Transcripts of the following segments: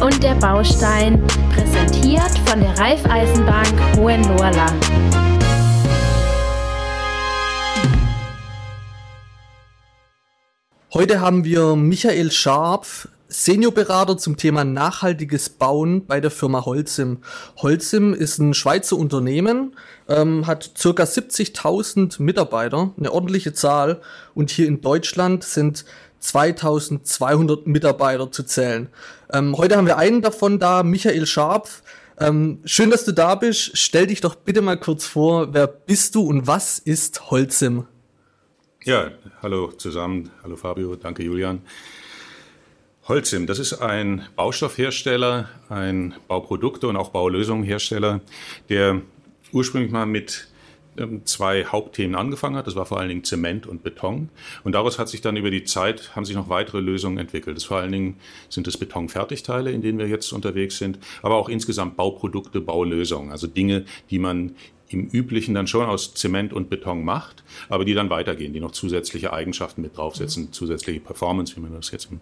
Und der Baustein, präsentiert von der Raiffeisenbank Hohenlohrland. Heute haben wir Michael Scharf, Seniorberater zum Thema nachhaltiges Bauen bei der Firma Holzim. Holzim ist ein Schweizer Unternehmen, ähm, hat circa 70.000 Mitarbeiter, eine ordentliche Zahl. Und hier in Deutschland sind 2200 Mitarbeiter zu zählen. Ähm, heute haben wir einen davon da, Michael Scharf. Ähm, schön, dass du da bist. Stell dich doch bitte mal kurz vor, wer bist du und was ist Holzim? Ja, hallo zusammen. Hallo Fabio, danke Julian. Holzim, das ist ein Baustoffhersteller, ein Bauprodukte- und auch Baulösunghersteller, der ursprünglich mal mit zwei Hauptthemen angefangen hat. Das war vor allen Dingen Zement und Beton. Und daraus hat sich dann über die Zeit, haben sich noch weitere Lösungen entwickelt. Das vor allen Dingen sind es Betonfertigteile, in denen wir jetzt unterwegs sind, aber auch insgesamt Bauprodukte, Baulösungen. Also Dinge, die man im Üblichen dann schon aus Zement und Beton macht, aber die dann weitergehen, die noch zusätzliche Eigenschaften mit draufsetzen, mhm. zusätzliche Performance, wie man das jetzt im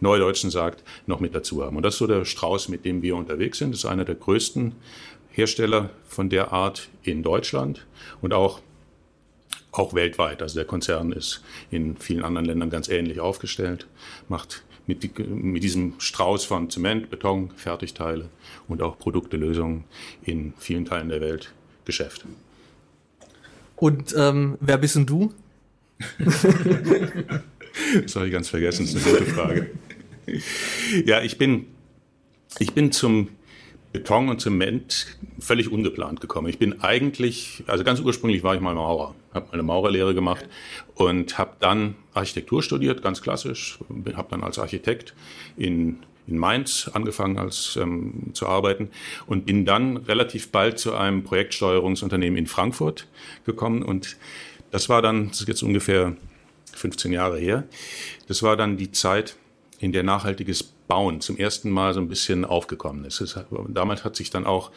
Neudeutschen sagt, noch mit dazu haben. Und das ist so der Strauß, mit dem wir unterwegs sind. Das ist einer der größten Hersteller von der Art in Deutschland und auch, auch weltweit. Also der Konzern ist in vielen anderen Ländern ganz ähnlich aufgestellt, macht mit, mit diesem Strauß von Zement, Beton, Fertigteile und auch Produkte, Lösungen in vielen Teilen der Welt Geschäft. Und ähm, wer bist denn du? das habe ich ganz vergessen, das ist eine gute Frage. Ja, ich bin, ich bin zum Beton und Zement völlig ungeplant gekommen. Ich bin eigentlich, also ganz ursprünglich war ich mal Maurer, habe meine Maurerlehre gemacht und habe dann Architektur studiert, ganz klassisch, habe dann als Architekt in in Mainz angefangen als ähm, zu arbeiten und bin dann relativ bald zu einem Projektsteuerungsunternehmen in Frankfurt gekommen und das war dann, das ist jetzt ungefähr 15 Jahre her, das war dann die Zeit, in der nachhaltiges Bauen zum ersten Mal so ein bisschen aufgekommen ist. ist damals hat sich dann auch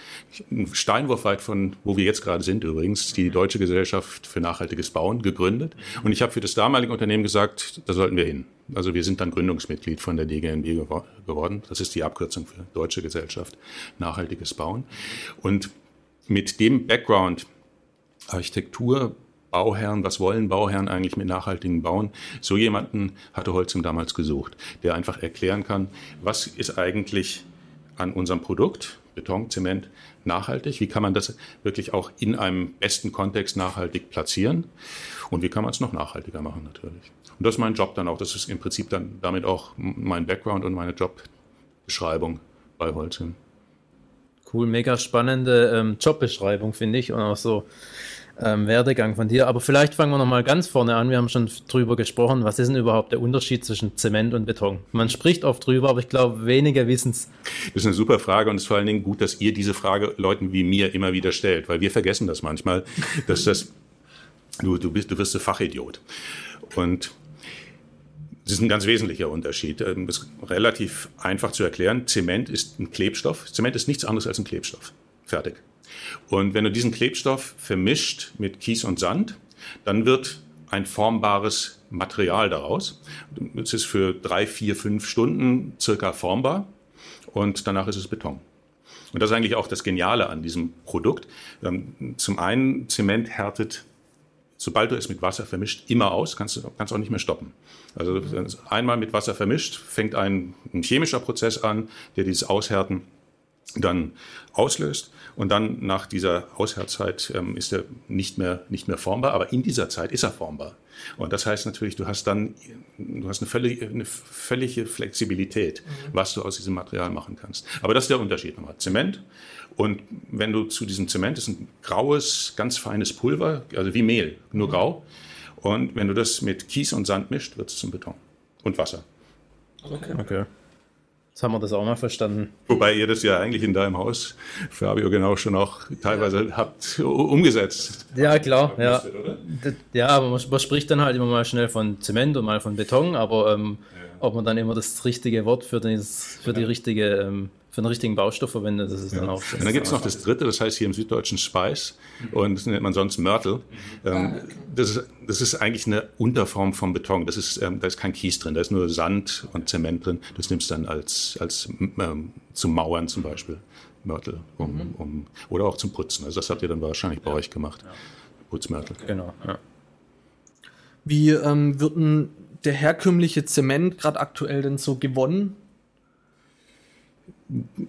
ein Steinwurf weit von, wo wir jetzt gerade sind übrigens, die Deutsche Gesellschaft für nachhaltiges Bauen gegründet. Und ich habe für das damalige Unternehmen gesagt, da sollten wir hin. Also wir sind dann Gründungsmitglied von der DGNB geworden. Das ist die Abkürzung für Deutsche Gesellschaft Nachhaltiges Bauen. Und mit dem Background Architektur, Bauherren, was wollen Bauherren eigentlich mit nachhaltigem Bauen? So jemanden hatte Holzim damals gesucht, der einfach erklären kann, was ist eigentlich an unserem Produkt, Beton, Zement, nachhaltig? Wie kann man das wirklich auch in einem besten Kontext nachhaltig platzieren? Und wie kann man es noch nachhaltiger machen natürlich? Und das ist mein Job dann auch. Das ist im Prinzip dann damit auch mein Background und meine Jobbeschreibung bei Holzim. Cool, mega spannende ähm, Jobbeschreibung, finde ich. Und auch so ähm, Werdegang von dir. Aber vielleicht fangen wir nochmal ganz vorne an. Wir haben schon drüber gesprochen. Was ist denn überhaupt der Unterschied zwischen Zement und Beton? Man spricht oft drüber, aber ich glaube, weniger wissen es. Das ist eine super Frage und es ist vor allen Dingen gut, dass ihr diese Frage Leuten wie mir immer wieder stellt, weil wir vergessen das manchmal, dass das, du, du bist, du wirst ein Fachidiot. Und das ist ein ganz wesentlicher Unterschied. Ähm, das ist relativ einfach zu erklären. Zement ist ein Klebstoff. Zement ist nichts anderes als ein Klebstoff. Fertig. Und wenn du diesen Klebstoff vermischt mit Kies und Sand, dann wird ein formbares Material daraus. Es ist für drei, vier, fünf Stunden circa formbar und danach ist es Beton. Und das ist eigentlich auch das Geniale an diesem Produkt. Ähm, zum einen, Zement härtet, sobald du es mit Wasser vermischt, immer aus, kannst du kannst auch nicht mehr stoppen. Also einmal mit Wasser vermischt, fängt ein, ein chemischer Prozess an, der dieses Aushärten dann auslöst und dann nach dieser Aushärtzeit ähm, ist er nicht mehr, nicht mehr formbar, aber in dieser Zeit ist er formbar. Und das heißt natürlich, du hast dann du hast eine völlige, eine völlige Flexibilität, mhm. was du aus diesem Material machen kannst. Aber das ist der Unterschied nochmal. Zement und wenn du zu diesem Zement, das ist ein graues, ganz feines Pulver, also wie Mehl, nur mhm. grau. Und wenn du das mit Kies und Sand mischt, wird es zum Beton und Wasser. Okay. okay. Jetzt haben wir das auch mal verstanden. Wobei ihr das ja eigentlich in deinem Haus, Fabio, genau schon auch teilweise ja. habt umgesetzt. Ja, klar. Ja, ja aber man, man, spricht dann halt immer mal schnell von Zement und mal von Beton, aber ähm, ja. ob man dann immer das richtige Wort für, das, für die richtige ähm, für einen richtigen Baustoff verwendet. Das ist ja. dann auch. Und dann gibt es noch das dritte, das heißt hier im Süddeutschen Speis. Und dann gibt es noch das dritte, das heißt hier im Süddeutschen Speis. Und das nennt man sonst Mörtel. Ähm, das, ist, das ist eigentlich eine Unterform vom Beton. Das ist, ähm, da ist kein Kies drin, da ist nur Sand und Zement drin. Das nimmst du dann als, als ähm, zum Mauern zum Beispiel. Mörtel. Um, um, oder auch zum Putzen. Also das habt ihr dann wahrscheinlich bei euch gemacht. Putzmörtel. Genau, ja. Wie ähm, wird denn der herkömmliche Zement gerade aktuell denn so gewonnen?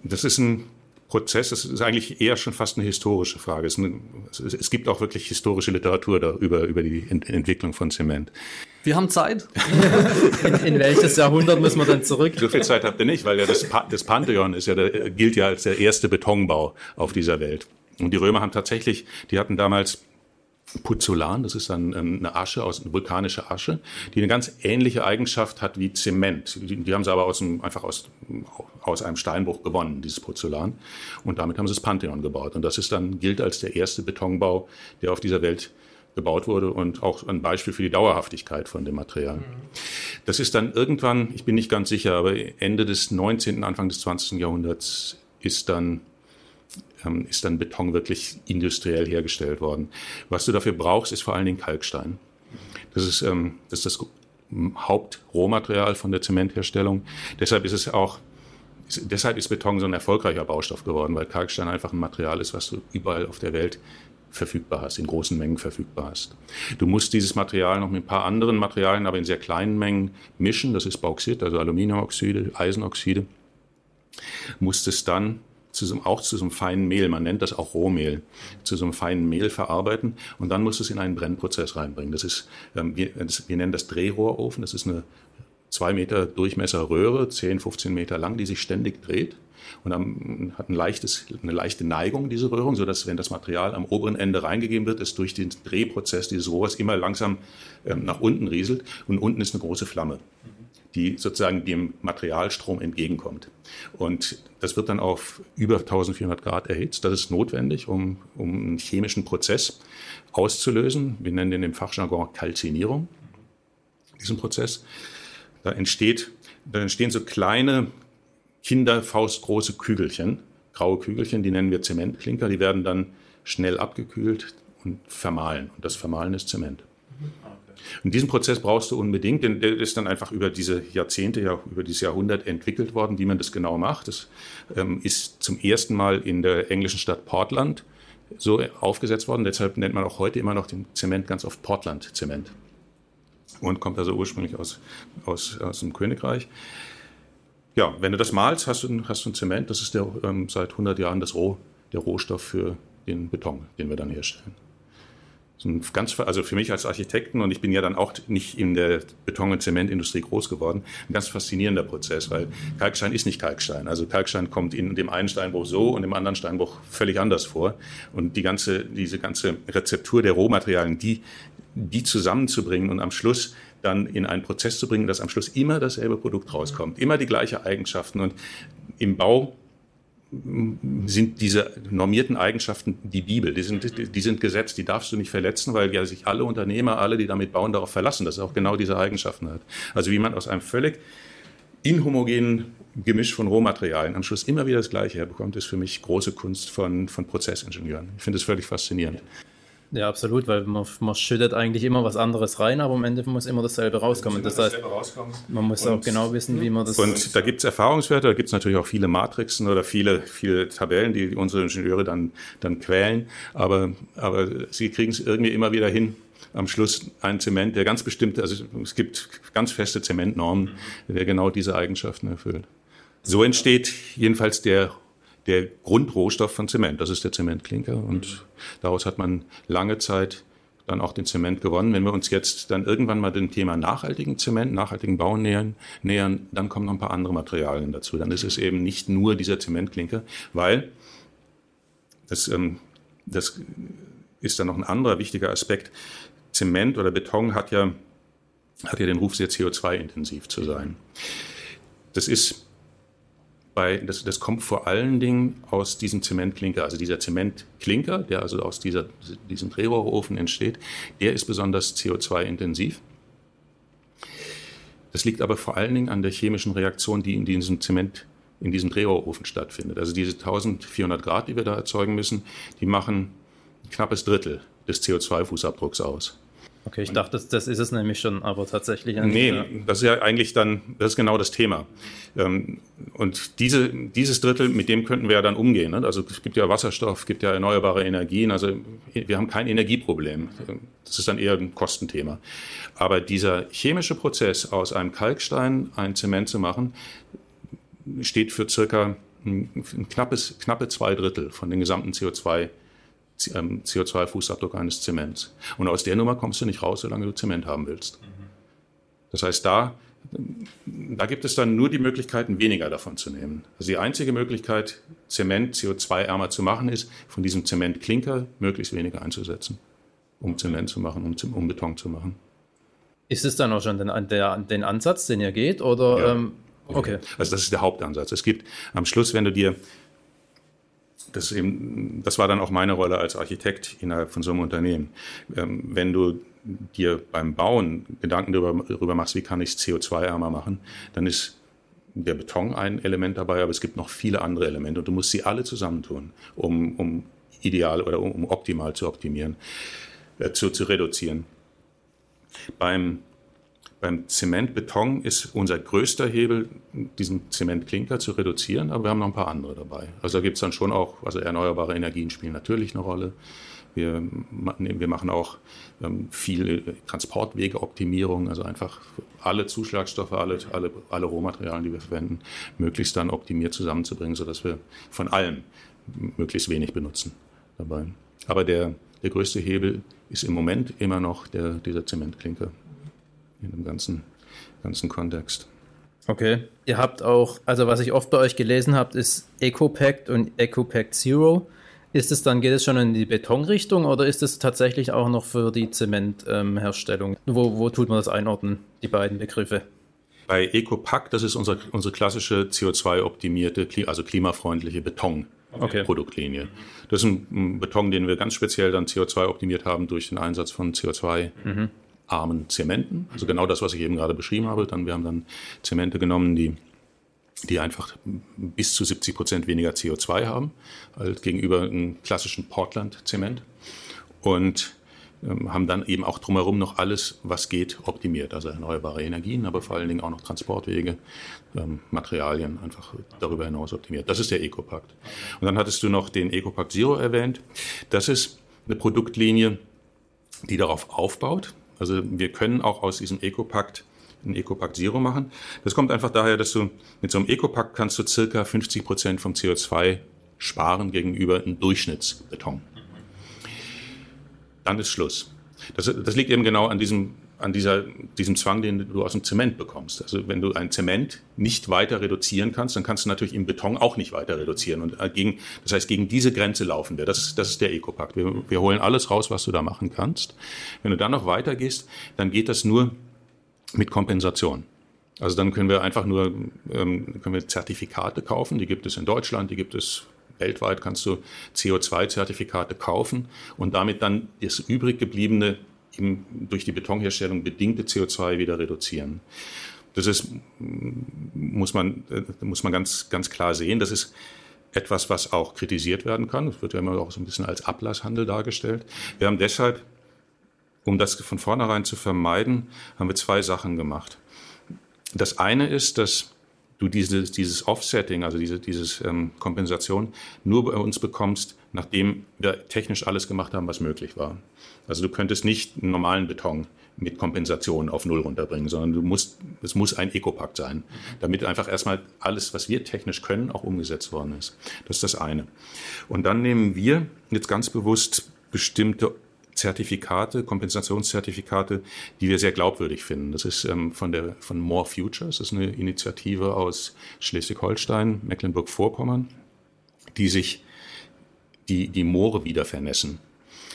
Das ist ein Prozess, das ist eigentlich eher schon fast eine historische Frage. Es, eine, es gibt auch wirklich historische Literatur darüber, über die Ent Entwicklung von Zement. Wir haben Zeit. in, in, welches Jahrhundert müssen wir dann zurück? So viel Zeit habt ihr nicht, weil ja das, pa das Pantheon ist ja der, gilt ja als der erste Betonbau auf dieser Welt. Und die Römer haben tatsächlich, die hatten damals Puzzulan, das ist dann ähm, eine Asche aus eine vulkanische Asche, die eine ganz ähnliche Eigenschaft hat wie Zement. Die, die haben sie aber aus dem, einfach aus, aus einem Steinbruch gewonnen, dieses Puzzulan. Und damit haben sie das Pantheon gebaut. Und das ist dann gilt als der erste Betonbau, der auf dieser Welt gebaut wurde und auch ein Beispiel für die Dauerhaftigkeit von dem Material. Das ist dann irgendwann, ich bin nicht ganz sicher, aber Ende des 19., Anfang des 20. Jahrhunderts ist dann ähm, ist dann Beton wirklich industriell hergestellt worden. Was du dafür brauchst, ist vor allen Dingen Kalkstein. Das ist, ähm, das, ist das Hauptrohmaterial von der Zementherstellung. Deshalb ist es auch, deshalb ist Beton so ein erfolgreicher Baustoff geworden, weil Kalkstein einfach ein Material ist, was du überall auf der Welt verfügbar hast, in großen Mengen verfügbar hast. Du musst dieses Material noch mit ein paar anderen Materialien, aber in sehr kleinen Mengen mischen. Das ist Bauxit, also Aluminiumoxide, Eisenoxide. Musst es dann zu so, auch zu so einem feinen Mehl, man nennt das auch Rohmehl, zu so einem feinen Mehl verarbeiten und dann musst du es in einen Brennprozess reinbringen. Das ist, ähm, wir, das, wir nennen das Drehrohrofen, das ist eine zwei Meter Durchmesser Röhre, 10, 15 Meter lang, die sich ständig dreht. Und dann hat ein leichtes, eine leichte Neigung, diese Röhrung, so dass wenn das Material am oberen Ende reingegeben wird, es durch den Drehprozess dieses Rohrs immer langsam ähm, nach unten rieselt. Und unten ist eine große Flamme die sozusagen dem Materialstrom entgegenkommt. Und das wird dann auf über 1400 Grad erhitzt. Das ist notwendig, um, um einen chemischen Prozess auszulösen. Wir nennen den im Fachjargon Kalzinierung, diesen Prozess. Da, entsteht, da entstehen so kleine kinderfaustgroße Kügelchen, graue Kügelchen, die nennen wir Zementklinker. Die werden dann schnell abgekühlt und vermahlen. Und das Vermahlen ist Zement. Und diesen Prozess brauchst du unbedingt, denn der ist dann einfach über diese Jahrzehnte, ja, über dieses Jahrhundert entwickelt worden, wie man das genau macht. Das ähm, ist zum ersten Mal in der englischen Stadt Portland so aufgesetzt worden. Deshalb nennt man auch heute immer noch den Zement ganz oft Portland-Zement. Und kommt also ursprünglich aus, aus, aus dem Königreich. Ja, wenn du das malst, hast du, hast du ein Zement. Das ist der, ähm, seit 100 Jahren das Roh, der Rohstoff für den Beton, den wir dann herstellen ganz, also für mich als Architekten, und ich bin ja dann auch nicht in der Beton- und Zementindustrie groß geworden, ein ganz faszinierender Prozess, weil Kalkstein ist nicht Kalkstein. Also Kalkstein kommt in dem einen Steinbruch so und im anderen Steinbruch völlig anders vor. Und die ganze, diese ganze Rezeptur der Rohmaterialien, die, die zusammenzubringen und am Schluss dann in einen Prozess zu bringen, dass am Schluss immer dasselbe Produkt rauskommt, immer die gleichen Eigenschaften. Und im Bau sind diese normierten Eigenschaften die Bibel, die sind, die sind Gesetz, die darfst du nicht verletzen, weil ja sich alle Unternehmer, alle, die damit bauen, darauf verlassen, dass er auch genau diese Eigenschaften hat. Also wie man aus einem völlig inhomogenen Gemisch von Rohmaterialien am Schluss immer wieder das Gleiche herbekommt, ist für mich große Kunst von, von Prozessingenieuren. Ich finde es völlig faszinierend. Ja, absolut, weil man, man, schüttet eigentlich immer was anderes rein, aber am Ende muss immer dasselbe rauskommen. Das heißt, man muss und, auch genau wissen, wie man das. Und da gibt es Erfahrungswerte, da gibt es natürlich auch viele Matrixen oder viele, viele Tabellen, die unsere Ingenieure dann, dann quälen, aber, aber sie kriegen es irgendwie immer wieder hin, am Schluss ein Zement, der ganz bestimmte, also es gibt ganz feste Zementnormen, der genau diese Eigenschaften erfüllt. So entsteht jedenfalls der der Grundrohstoff von Zement. Das ist der Zementklinker und mhm. daraus hat man lange Zeit dann auch den Zement gewonnen. Wenn wir uns jetzt dann irgendwann mal dem Thema nachhaltigen Zement, nachhaltigen Bau nähern, nähern, dann kommen noch ein paar andere Materialien dazu. Dann ist es eben nicht nur dieser Zementklinker, weil das, ähm, das ist dann noch ein anderer wichtiger Aspekt. Zement oder Beton hat ja, hat ja den Ruf, sehr CO2-intensiv zu sein. Das ist bei, das, das kommt vor allen Dingen aus diesem Zementklinker, also dieser Zementklinker, der also aus dieser, diesem Drehrohrofen entsteht, der ist besonders CO2-intensiv. Das liegt aber vor allen Dingen an der chemischen Reaktion, die in diesem Zement in diesem Drehrohrofen stattfindet. Also diese 1400 Grad, die wir da erzeugen müssen, die machen ein knappes Drittel des CO2-Fußabdrucks aus. Okay, ich dachte, das, das ist es nämlich schon, aber tatsächlich. Nee, das ist ja eigentlich dann, das ist genau das Thema. Ähm, und diese, dieses Drittel, mit dem könnten wir ja dann umgehen. Ne? Also es gibt ja Wasserstoff, es gibt ja erneuerbare Energien, also wir haben kein Energieproblem. Das ist dann eher ein Kostenthema. Aber dieser chemische Prozess, aus einem Kalkstein ein Zement zu machen, steht für circa ein knappes, knappe zwei Drittel von den gesamten CO2 CO2-Fußabdruck eines Zements. Und aus der Nummer kommst du nicht raus, solange du Zement haben willst. Das heißt, da, da gibt es dann nur die Möglichkeiten, weniger davon zu nehmen. Also die einzige Möglichkeit, Zement CO2-ärmer zu machen, ist, von diesem Zementklinker möglichst weniger einzusetzen, um Zement zu machen, um, um Beton zu machen. Ist es dann auch schon den, der, den Ansatz, den ihr geht? Oder, ja. ähm, okay. Also das ist der Hauptansatz. Es gibt am Schluss, wenn du dir das, eben, das war dann auch meine Rolle als Architekt innerhalb von so einem Unternehmen. Ähm, wenn du dir beim Bauen Gedanken darüber, darüber machst, wie kann ich es CO2-ärmer machen, dann ist der Beton ein Element dabei, aber es gibt noch viele andere Elemente und du musst sie alle zusammentun, um, um ideal oder um, um optimal zu optimieren, äh, zu, zu reduzieren. Beim beim Zementbeton ist unser größter Hebel, diesen Zementklinker zu reduzieren, aber wir haben noch ein paar andere dabei. Also da gibt es dann schon auch, also erneuerbare Energien spielen natürlich eine Rolle. Wir, wir machen auch ähm, viel Transportwegeoptimierung, also einfach alle Zuschlagstoffe, alle, alle, alle Rohmaterialien, die wir verwenden, möglichst dann optimiert zusammenzubringen, sodass wir von allem möglichst wenig benutzen dabei. Aber der, der größte Hebel ist im Moment immer noch der, dieser Zementklinker in dem ganzen, ganzen Kontext. Okay. Ihr habt auch, also was ich oft bei euch gelesen habe, ist EcoPact und EcoPact Zero. Ist es dann, geht es schon in die Betonrichtung oder ist es tatsächlich auch noch für die Zementherstellung? Ähm, wo, wo tut man das einordnen, die beiden Begriffe? Bei EcoPact, das ist unsere, unsere klassische CO2-optimierte, also klimafreundliche Beton-Produktlinie. Okay. Das ist ein Beton, den wir ganz speziell dann CO2-optimiert haben durch den Einsatz von CO2 mhm armen Zementen. Also genau das, was ich eben gerade beschrieben habe. Dann, wir haben dann Zemente genommen, die, die einfach bis zu 70 Prozent weniger CO2 haben, als gegenüber einem klassischen Portland-Zement. Und ähm, haben dann eben auch drumherum noch alles, was geht, optimiert. Also erneuerbare Energien, aber vor allen Dingen auch noch Transportwege, ähm, Materialien einfach darüber hinaus optimiert. Das ist der Ecopakt. Und dann hattest du noch den Ecopakt Zero erwähnt. Das ist eine Produktlinie, die darauf aufbaut. Also wir können auch aus diesem Ecopakt ein Ecopakt Zero machen. Das kommt einfach daher, dass du mit so einem Ecopakt kannst du circa 50 Prozent vom CO2 sparen gegenüber einem Durchschnittsbeton. Dann ist Schluss. Das, das liegt eben genau an diesem an dieser, diesem Zwang, den du aus dem Zement bekommst. Also wenn du ein Zement nicht weiter reduzieren kannst, dann kannst du natürlich im Beton auch nicht weiter reduzieren. Und äh, gegen, das heißt, gegen diese Grenze laufen wir. Das ist, das ist der Ecopakt. Wir, wir holen alles raus, was du da machen kannst. Wenn du dann noch weiter gehst, dann geht das nur mit Kompensation. Also dann können wir einfach nur ähm, können wir Zertifikate kaufen. Die gibt es in Deutschland, die gibt es weltweit. Kannst du CO2-Zertifikate kaufen und damit dann das übrig gebliebene im durch die Betonherstellung bedingte CO2 wieder reduzieren. Das ist, muss man, muss man ganz, ganz klar sehen. Das ist etwas, was auch kritisiert werden kann. Das wird ja immer auch so ein bisschen als Ablasshandel dargestellt. Wir haben deshalb, um das von vornherein zu vermeiden, haben wir zwei Sachen gemacht. Das eine ist, dass du dieses, dieses Offsetting, also diese dieses, ähm, Kompensation, nur bei uns bekommst, nachdem wir technisch alles gemacht haben, was möglich war. Also du könntest nicht einen normalen Beton mit Kompensation auf Null runterbringen, sondern du musst, es muss ein Ecopakt sein, damit einfach erstmal alles, was wir technisch können, auch umgesetzt worden ist. Das ist das eine. Und dann nehmen wir jetzt ganz bewusst bestimmte Zertifikate, Kompensationszertifikate, die wir sehr glaubwürdig finden. Das ist ähm, von der von More Futures, das ist eine Initiative aus Schleswig-Holstein, Mecklenburg-Vorpommern, die sich die, die Moore wieder vernässen.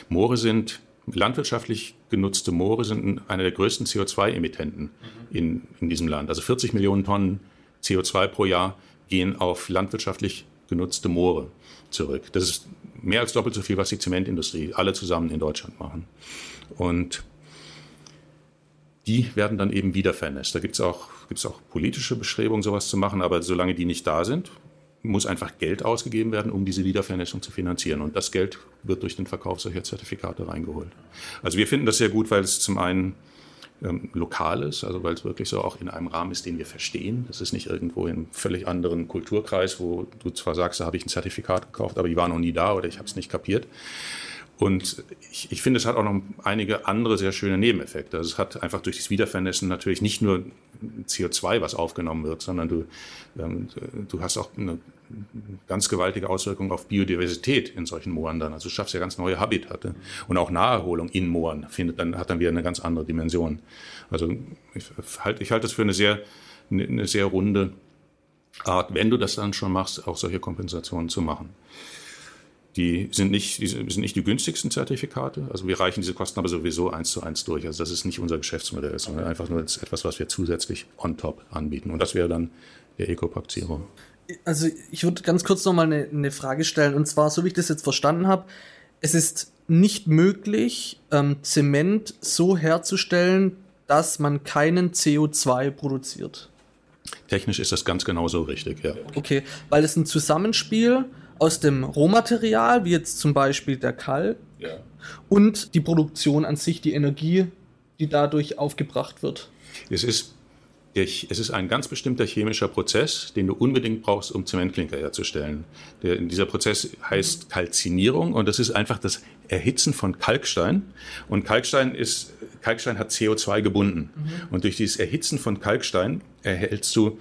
Moore sind landwirtschaftlich genutzte Moore sind einer der größten CO2-Emittenten in, in diesem Land. Also 40 Millionen Tonnen CO2 pro Jahr gehen auf landwirtschaftlich genutzte Moore zurück. Das ist mehr als doppelt so viel, was die Zementindustrie alle zusammen in Deutschland machen. Und die werden dann eben wieder vernässt. Da gibt es auch, gibt's auch politische Bestrebungen, sowas zu machen, aber solange die nicht da sind, muss einfach Geld ausgegeben werden, um diese Wiedervernässung zu finanzieren. Und das Geld wird durch den Verkauf solcher Zertifikate reingeholt. Also wir finden das sehr gut, weil es zum einen ähm, lokal ist, also weil es wirklich so auch in einem Rahmen ist, den wir verstehen. Das ist nicht irgendwo in einem völlig anderen Kulturkreis, wo du zwar sagst, da habe ich ein Zertifikat gekauft, aber die war noch nie da oder ich habe es nicht kapiert. Und ich, ich finde, es hat auch noch einige andere sehr schöne Nebeneffekte. Also es hat einfach durch das Wiedervernässen natürlich nicht nur CO2, was aufgenommen wird, sondern du, ähm, du hast auch eine ganz gewaltige Auswirkung auf Biodiversität in solchen Mooren dann. Also du schaffst ja ganz neue Habitate. Und auch Naherholung in Mooren findet dann, hat dann wieder eine ganz andere Dimension. Also ich halte ich halt das für eine sehr, eine sehr runde Art, wenn du das dann schon machst, auch solche Kompensationen zu machen. Die sind nicht, die sind nicht die günstigsten Zertifikate. Also wir reichen diese Kosten aber sowieso eins zu eins durch. Also das ist nicht unser Geschäftsmodell, sondern einfach nur etwas, was wir zusätzlich on top anbieten. Und das wäre dann der Ecopact Zero. Also ich würde ganz kurz nochmal eine, eine Frage stellen. Und zwar, so wie ich das jetzt verstanden habe, es ist nicht möglich, ähm, Zement so herzustellen, dass man keinen CO2 produziert. Technisch ist das ganz genau so richtig, ja. Okay, weil es ein Zusammenspiel aus dem Rohmaterial, wie jetzt zum Beispiel der Kalk, ja. und die Produktion an sich, die Energie, die dadurch aufgebracht wird. Es ist, es ist ein ganz bestimmter chemischer Prozess, den du unbedingt brauchst, um Zementklinker herzustellen. Der, dieser Prozess heißt Kalzinierung und das ist einfach das Erhitzen von Kalkstein. Und Kalkstein, ist, Kalkstein hat CO2 gebunden. Mhm. Und durch dieses Erhitzen von Kalkstein erhältst du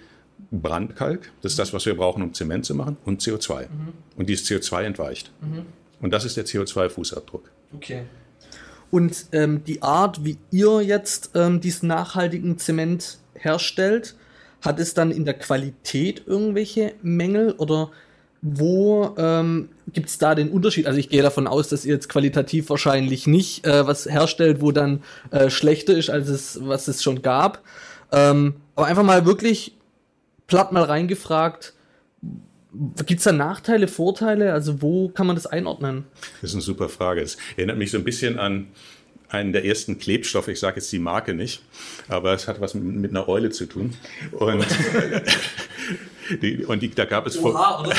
Brandkalk, das ist das, was wir brauchen, um Zement zu machen, und CO2. Mhm. Und dieses CO2 entweicht. Mhm. Und das ist der CO2-Fußabdruck. Okay. Und ähm, die Art, wie ihr jetzt ähm, diesen nachhaltigen Zement herstellt, hat es dann in der Qualität irgendwelche Mängel oder wo ähm, gibt es da den Unterschied? Also ich gehe davon aus, dass ihr jetzt qualitativ wahrscheinlich nicht äh, was herstellt, wo dann äh, schlechter ist, als es, was es schon gab. Ähm, aber einfach mal wirklich platt mal reingefragt, Gibt es da Nachteile, Vorteile? Also wo kann man das einordnen? Das ist eine super Frage. Es erinnert mich so ein bisschen an einen der ersten Klebstoffe. Ich sage jetzt die Marke nicht, aber es hat was mit, mit einer Eule zu tun. Und, die, und die, da gab es Oha, vor,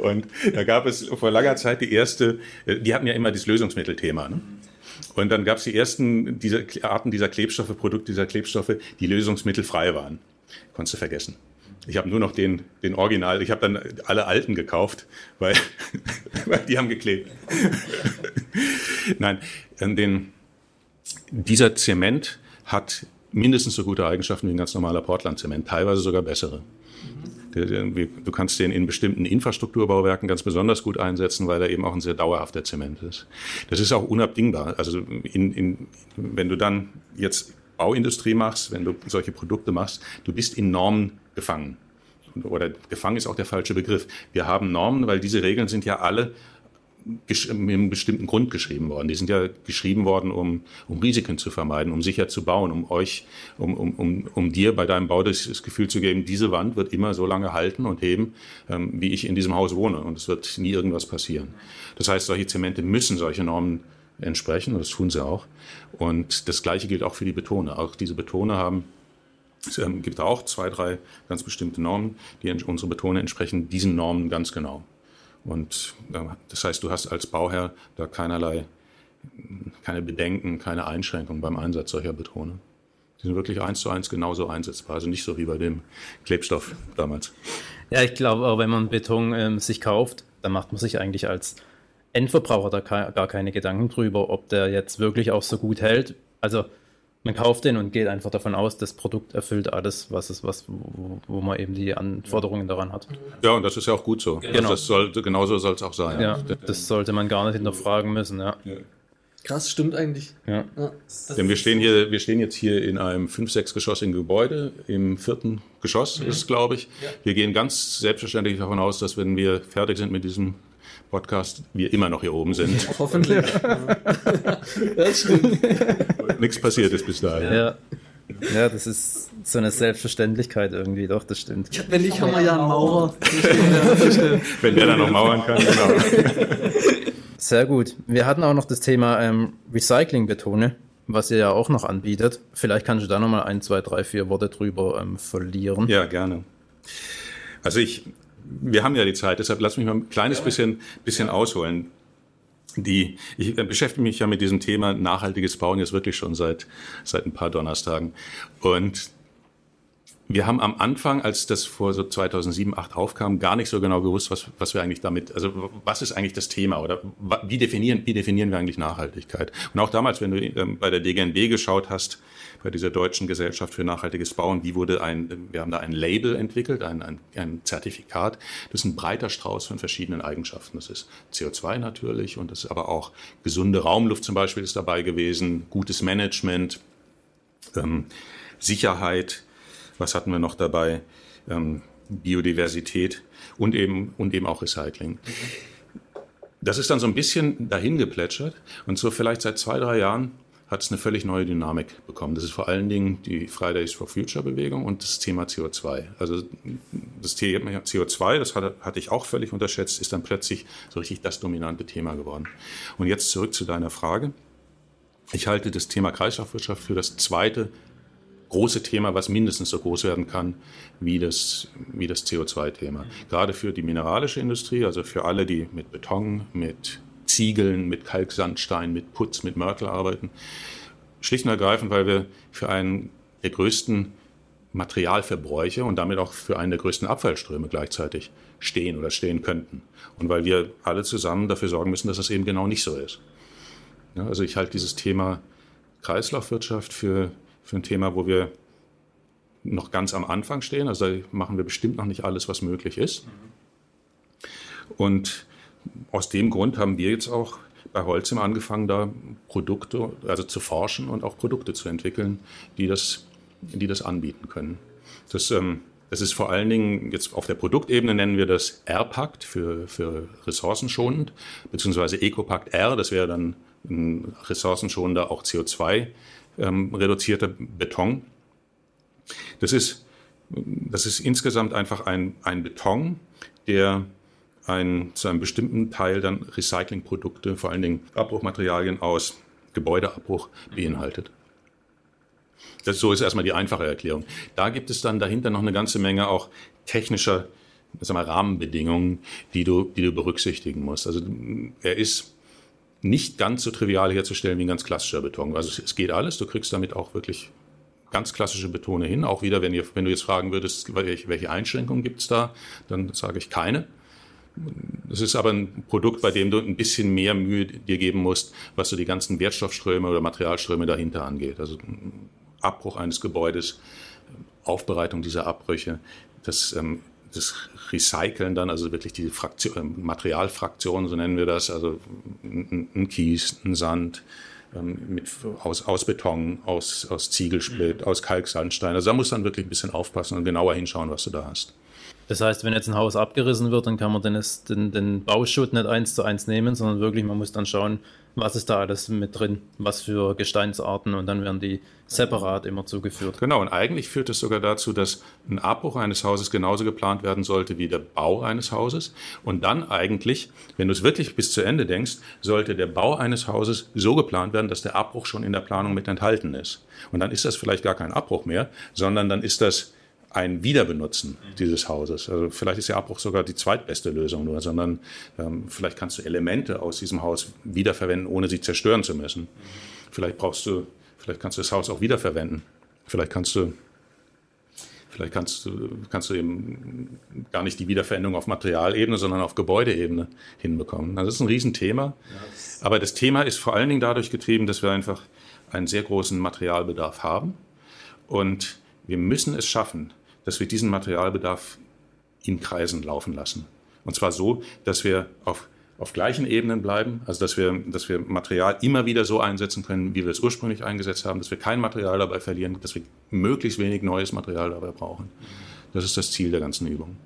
und da gab es vor langer Zeit die erste. Die hatten ja immer das Lösungsmittelthema. Ne? Und dann gab es die ersten dieser Arten dieser Klebstoffe, Produkte dieser Klebstoffe, die lösungsmittelfrei waren. Konntest du vergessen. Ich habe nur noch den, den Original. Ich habe dann alle alten gekauft, weil, weil die haben geklebt. Nein, den, dieser Zement hat mindestens so gute Eigenschaften wie ein ganz normaler Portland-Zement, teilweise sogar bessere. Du kannst den in bestimmten Infrastrukturbauwerken ganz besonders gut einsetzen, weil er eben auch ein sehr dauerhafter Zement ist. Das ist auch unabdingbar. Also in, in, wenn du dann jetzt Bauindustrie machst, wenn du solche Produkte machst, du bist in Normen gefangen. Oder gefangen ist auch der falsche Begriff. Wir haben Normen, weil diese Regeln sind ja alle mit einem bestimmten Grund geschrieben worden. Die sind ja geschrieben worden, um, um Risiken zu vermeiden, um sicher zu bauen, um euch, um, um, um, um dir bei deinem Bau das, das Gefühl zu geben, diese Wand wird immer so lange halten und heben, ähm, wie ich in diesem Haus wohne und es wird nie irgendwas passieren. Das heißt, solche Zemente müssen solche Normen entsprechen und das tun sie auch. Und das Gleiche gilt auch für die Betone. Auch diese Betone haben es ähm, gibt auch zwei, drei ganz bestimmte Normen, die unsere Betone entsprechen diesen Normen ganz genau. Und das heißt, du hast als Bauherr da keinerlei, keine Bedenken, keine Einschränkungen beim Einsatz solcher Betone. Die sind wirklich eins zu eins genauso einsetzbar, also nicht so wie bei dem Klebstoff damals. Ja, ich glaube auch, wenn man Beton ähm, sich kauft, dann macht man sich eigentlich als Endverbraucher da gar keine Gedanken drüber, ob der jetzt wirklich auch so gut hält. Also man kauft den und geht einfach davon aus, das Produkt erfüllt alles, was es, was, wo, wo man eben die Anforderungen daran hat. Ja, und das ist ja auch gut so. Genau. Das soll, genauso soll es auch sein. Ja, das sollte man gar nicht hinterfragen müssen, ja. Krass, stimmt eigentlich. Ja. ja Denn wir stehen hier, wir stehen jetzt hier in einem fünf, sechs geschossigen Gebäude, im vierten Geschoss mhm. ist es, glaube ich. Ja. Wir gehen ganz selbstverständlich davon aus, dass wenn wir fertig sind mit diesem Podcast wir immer noch hier oben sind. Hoffentlich. das stimmt. Nichts passiert ist bis dahin. Ja. ja, das ist so eine Selbstverständlichkeit irgendwie, doch, das stimmt. Wenn nicht, haben wir ja einen Maurer. Wenn der dann noch mauern kann, genau. Sehr gut. Wir hatten auch noch das Thema ähm, Recycling-Betone, was ihr ja auch noch anbietet. Vielleicht kannst du da nochmal ein, zwei, drei, vier Worte drüber ähm, verlieren. Ja, gerne. Also ich, wir haben ja die Zeit, deshalb lass mich mal ein kleines bisschen, bisschen ausholen. Die, ich beschäftige mich ja mit diesem Thema nachhaltiges Bauen jetzt wirklich schon seit, seit ein paar Donnerstagen. Und wir haben am Anfang, als das vor so 2007, 2008 aufkam, gar nicht so genau gewusst, was, was wir eigentlich damit, also was ist eigentlich das Thema oder wie definieren, wie definieren wir eigentlich Nachhaltigkeit? Und auch damals, wenn du ähm, bei der DGNB geschaut hast, bei dieser deutschen Gesellschaft für nachhaltiges Bauen, wie wurde ein, wir haben da ein Label entwickelt, ein, ein, ein Zertifikat. Das ist ein breiter Strauß von verschiedenen Eigenschaften. Das ist CO2 natürlich und das ist aber auch gesunde Raumluft zum Beispiel ist dabei gewesen, gutes Management, ähm, Sicherheit, was hatten wir noch dabei? Ähm, Biodiversität und eben, und eben auch Recycling. Das ist dann so ein bisschen dahin geplätschert und so vielleicht seit zwei, drei Jahren hat es eine völlig neue Dynamik bekommen. Das ist vor allen Dingen die Fridays for Future Bewegung und das Thema CO2. Also das Thema CO2, das hatte, hatte ich auch völlig unterschätzt, ist dann plötzlich so richtig das dominante Thema geworden. Und jetzt zurück zu deiner Frage. Ich halte das Thema Kreislaufwirtschaft für das zweite große Thema, was mindestens so groß werden kann wie das, wie das CO2-Thema. Gerade für die mineralische Industrie, also für alle, die mit Beton, mit Ziegeln, mit Kalksandstein, mit Putz, mit Mörtel arbeiten. Schlicht und ergreifend, weil wir für einen der größten Materialverbräuche und damit auch für einen der größten Abfallströme gleichzeitig stehen oder stehen könnten. Und weil wir alle zusammen dafür sorgen müssen, dass das eben genau nicht so ist. Ja, also ich halte dieses Thema Kreislaufwirtschaft für für ein Thema, wo wir noch ganz am Anfang stehen. Also machen wir bestimmt noch nicht alles, was möglich ist. Und aus dem Grund haben wir jetzt auch bei Holzim angefangen, da Produkte, also zu forschen und auch Produkte zu entwickeln, die das, die das anbieten können. Das, ähm, das ist vor allen Dingen jetzt auf der Produktebene nennen wir das R-Pakt für, für ressourcenschonend, beziehungsweise Ecopakt R, das wäre dann ein ressourcenschonender auch CO2 ähm, reduzierter Beton. Das ist, das ist insgesamt einfach ein, ein Beton, der ein, zu einem bestimmten Teil dann Recyclingprodukte, vor allen Dingen Abbruchmaterialien aus Gebäudeabbruch beinhaltet. Das, so ist erstmal die einfache Erklärung. Da gibt es dann dahinter noch eine ganze Menge auch technischer sagen wir, Rahmenbedingungen, die du, die du berücksichtigen musst. Also er ist nicht ganz so trivial herzustellen wie ein ganz klassischer Beton. Also es geht alles, du kriegst damit auch wirklich ganz klassische Betone hin. Auch wieder, wenn, ihr, wenn du jetzt fragen würdest, welche Einschränkungen gibt es da, dann sage ich keine. Das ist aber ein Produkt, bei dem du ein bisschen mehr Mühe dir geben musst, was so die ganzen Wertstoffströme oder Materialströme dahinter angeht. Also Abbruch eines Gebäudes, Aufbereitung dieser Abbrüche, das ähm, das Recyceln dann, also wirklich die Fraktion, ähm, Materialfraktion, so nennen wir das, also ein, Kies, ein Sand, ähm, mit, aus, aus Beton, aus, aus Ziegelsplitt, aus Kalksandstein. Also da muss dann wirklich ein bisschen aufpassen und genauer hinschauen, was du da hast. Das heißt, wenn jetzt ein Haus abgerissen wird, dann kann man den, den, den Bauschutt nicht eins zu eins nehmen, sondern wirklich, man muss dann schauen, was ist da alles mit drin, was für Gesteinsarten und dann werden die separat immer zugeführt. Genau, und eigentlich führt es sogar dazu, dass ein Abbruch eines Hauses genauso geplant werden sollte wie der Bau eines Hauses. Und dann eigentlich, wenn du es wirklich bis zu Ende denkst, sollte der Bau eines Hauses so geplant werden, dass der Abbruch schon in der Planung mit enthalten ist. Und dann ist das vielleicht gar kein Abbruch mehr, sondern dann ist das ein Wiederbenutzen dieses Hauses. Also vielleicht ist der Abbruch sogar die zweitbeste Lösung nur, sondern ähm, vielleicht kannst du Elemente aus diesem Haus wiederverwenden, ohne sie zerstören zu müssen. Vielleicht brauchst du, vielleicht kannst du das Haus auch wiederverwenden. Vielleicht kannst du Vielleicht kannst du, kannst du eben gar nicht die Wiederverwendung auf Materialebene, sondern auf Gebäudeebene hinbekommen. Das ist ein Riesenthema. Aber das Thema ist vor allen Dingen dadurch getrieben, dass wir einfach einen sehr großen Materialbedarf haben. Und wir müssen es schaffen, dass wir diesen Materialbedarf in Kreisen laufen lassen. Und zwar so, dass wir auf, auf gleichen Ebenen bleiben, also dass wir, dass wir Material immer wieder so einsetzen können, wie wir es ursprünglich eingesetzt haben, dass wir kein Material dabei verlieren, dass wir möglichst wenig neues Material dabei brauchen. Das ist das Ziel der ganzen Übung.